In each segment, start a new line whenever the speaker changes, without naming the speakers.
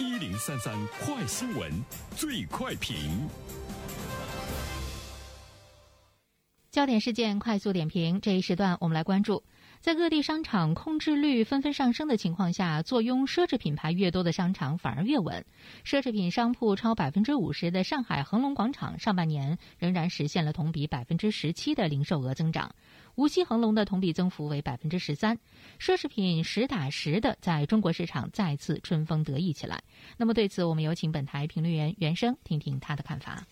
一零三三快新闻，最快评。
焦点事件快速点评，这一时段我们来关注，在各地商场空置率纷纷上升的情况下，坐拥奢侈品牌越多的商场反而越稳。奢侈品商铺超百分之五十的上海恒隆广场，上半年仍然实现了同比百分之十七的零售额增长。无锡恒隆的同比增幅为百分之十三，奢侈品实打实的在中国市场再次春风得意起来。那么对此，我们有请本台评论员袁生听听他的看法。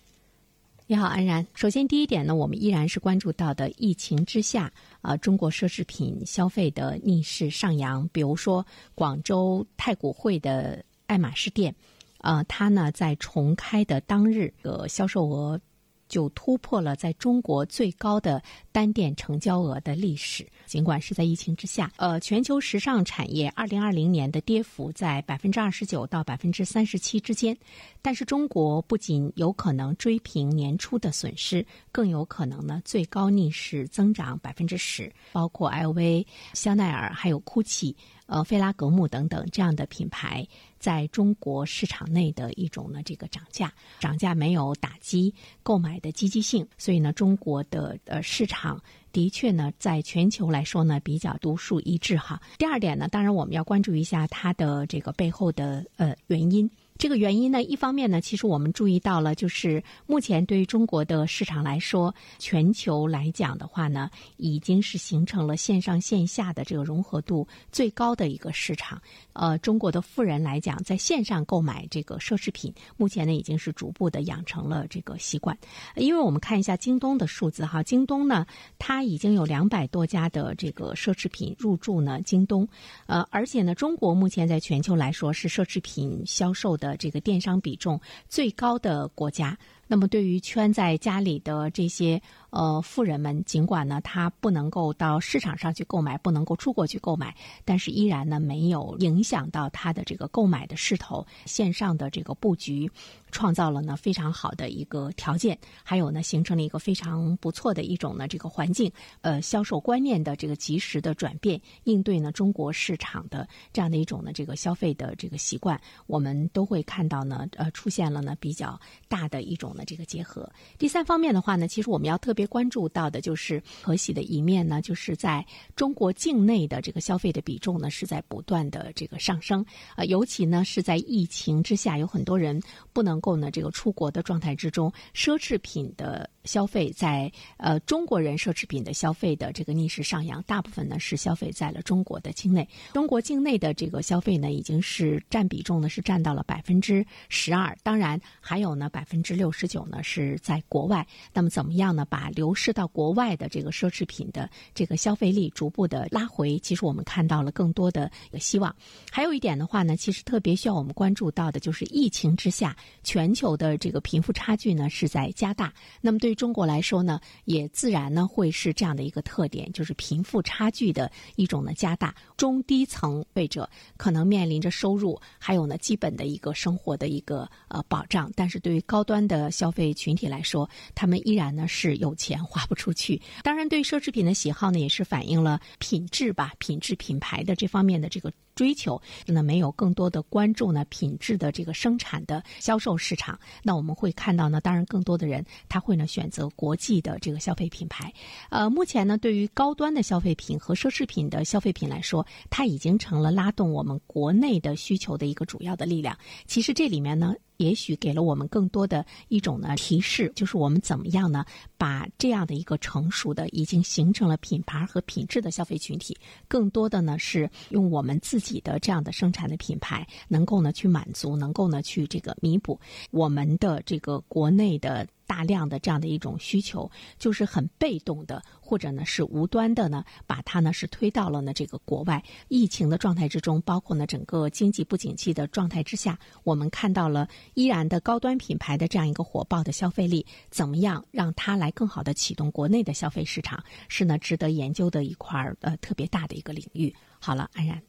你好，安然。首先，第一点呢，我们依然是关注到的疫情之下，啊，中国奢侈品消费的逆势上扬。比如说，广州太古汇的爱马仕店，呃，它呢在重开的当日，呃销售额。就突破了在中国最高的单店成交额的历史。尽管是在疫情之下，呃，全球时尚产业二零二零年的跌幅在百分之二十九到百分之三十七之间，但是中国不仅有可能追平年初的损失，更有可能呢最高逆势增长百分之十。包括 LV、香奈儿还有 GUCCI。呃，菲拉格慕等等这样的品牌，在中国市场内的一种呢，这个涨价，涨价没有打击购买的积极性，所以呢，中国的呃市场的确呢，在全球来说呢，比较独树一帜哈。第二点呢，当然我们要关注一下它的这个背后的呃原因。这个原因呢，一方面呢，其实我们注意到了，就是目前对于中国的市场来说，全球来讲的话呢，已经是形成了线上线下的这个融合度最高的一个市场。呃，中国的富人来讲，在线上购买这个奢侈品，目前呢已经是逐步的养成了这个习惯。因为我们看一下京东的数字哈，京东呢，它已经有两百多家的这个奢侈品入驻呢京东，呃，而且呢，中国目前在全球来说是奢侈品销售的这个电商比重最高的国家。那么，对于圈在家里的这些呃富人们，尽管呢他不能够到市场上去购买，不能够出国去购买，但是依然呢没有影响到他的这个购买的势头。线上的这个布局，创造了呢非常好的一个条件，还有呢形成了一个非常不错的一种呢这个环境。呃，销售观念的这个及时的转变，应对呢中国市场的这样的一种呢这个消费的这个习惯，我们都会看到呢呃出现了呢比较大的一种。这个结合，第三方面的话呢，其实我们要特别关注到的就是可喜的一面呢，就是在中国境内的这个消费的比重呢是在不断的这个上升啊，尤其呢是在疫情之下，有很多人不能够呢这个出国的状态之中，奢侈品的。消费在呃中国人奢侈品的消费的这个逆势上扬，大部分呢是消费在了中国的境内。中国境内的这个消费呢，已经是占比重呢是占到了百分之十二。当然还有呢百分之六十九呢是在国外。那么怎么样呢？把流失到国外的这个奢侈品的这个消费力逐步的拉回，其实我们看到了更多的希望。还有一点的话呢，其实特别需要我们关注到的就是疫情之下，全球的这个贫富差距呢是在加大。那么对于中国来说呢，也自然呢会是这样的一个特点，就是贫富差距的一种呢加大，中低层位者可能面临着收入还有呢基本的一个生活的一个呃保障，但是对于高端的消费群体来说，他们依然呢是有钱花不出去。当然，对奢侈品的喜好呢，也是反映了品质吧，品质品牌的这方面的这个。追求那没有更多的关注呢品质的这个生产的销售市场，那我们会看到呢，当然更多的人他会呢选择国际的这个消费品牌。呃，目前呢，对于高端的消费品和奢侈品的消费品来说，它已经成了拉动我们国内的需求的一个主要的力量。其实这里面呢。也许给了我们更多的一种呢提示，就是我们怎么样呢，把这样的一个成熟的、已经形成了品牌和品质的消费群体，更多的呢是用我们自己的这样的生产的品牌，能够呢去满足，能够呢去这个弥补我们的这个国内的。大量的这样的一种需求，就是很被动的，或者呢是无端的呢，把它呢是推到了呢这个国外疫情的状态之中，包括呢整个经济不景气的状态之下，我们看到了依然的高端品牌的这样一个火爆的消费力，怎么样让它来更好的启动国内的消费市场，是呢值得研究的一块儿呃特别大的一个领域。好了，安然，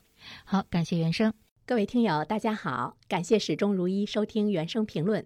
好，感谢原生，
各位听友，大家好，感谢始终如一收听原声评论。